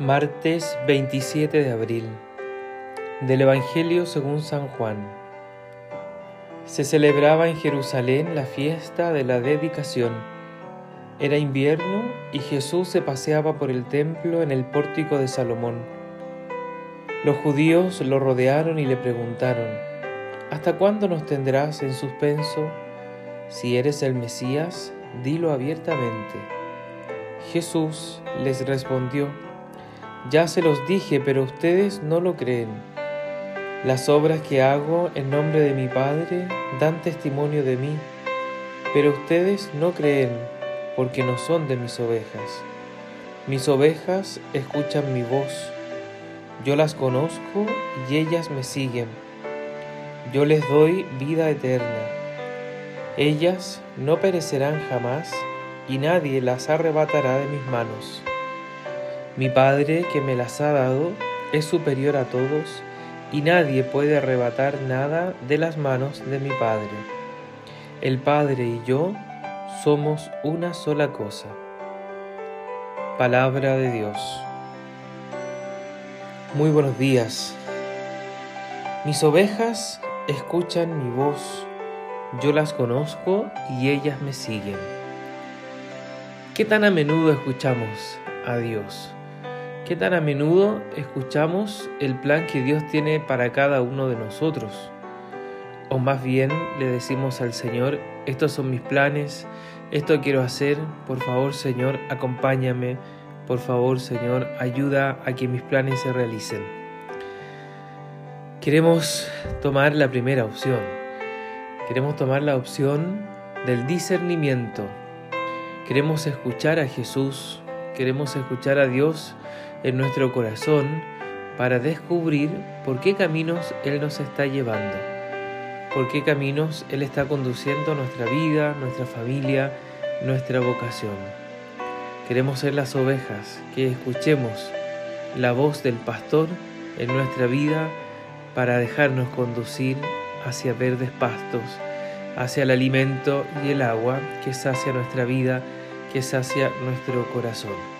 Martes 27 de abril del Evangelio según San Juan. Se celebraba en Jerusalén la fiesta de la dedicación. Era invierno y Jesús se paseaba por el templo en el pórtico de Salomón. Los judíos lo rodearon y le preguntaron, ¿Hasta cuándo nos tendrás en suspenso? Si eres el Mesías, dilo abiertamente. Jesús les respondió, ya se los dije, pero ustedes no lo creen. Las obras que hago en nombre de mi Padre dan testimonio de mí, pero ustedes no creen porque no son de mis ovejas. Mis ovejas escuchan mi voz. Yo las conozco y ellas me siguen. Yo les doy vida eterna. Ellas no perecerán jamás y nadie las arrebatará de mis manos. Mi Padre que me las ha dado es superior a todos y nadie puede arrebatar nada de las manos de mi Padre. El Padre y yo somos una sola cosa. Palabra de Dios. Muy buenos días. Mis ovejas escuchan mi voz, yo las conozco y ellas me siguen. ¿Qué tan a menudo escuchamos a Dios? ¿Qué tan a menudo escuchamos el plan que Dios tiene para cada uno de nosotros? O más bien le decimos al Señor, estos son mis planes, esto quiero hacer, por favor Señor, acompáñame, por favor Señor, ayuda a que mis planes se realicen. Queremos tomar la primera opción, queremos tomar la opción del discernimiento, queremos escuchar a Jesús, queremos escuchar a Dios en nuestro corazón para descubrir por qué caminos Él nos está llevando, por qué caminos Él está conduciendo nuestra vida, nuestra familia, nuestra vocación. Queremos ser las ovejas, que escuchemos la voz del pastor en nuestra vida para dejarnos conducir hacia verdes pastos, hacia el alimento y el agua que sacia nuestra vida, que sacia nuestro corazón.